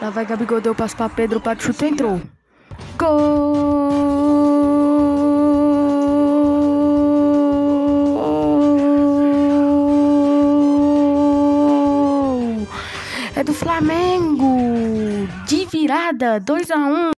Lá vai Gabigol, deu passo pra Pedro, para chute entrou. Gol! É do Flamengo! De virada, 2 a 1 um.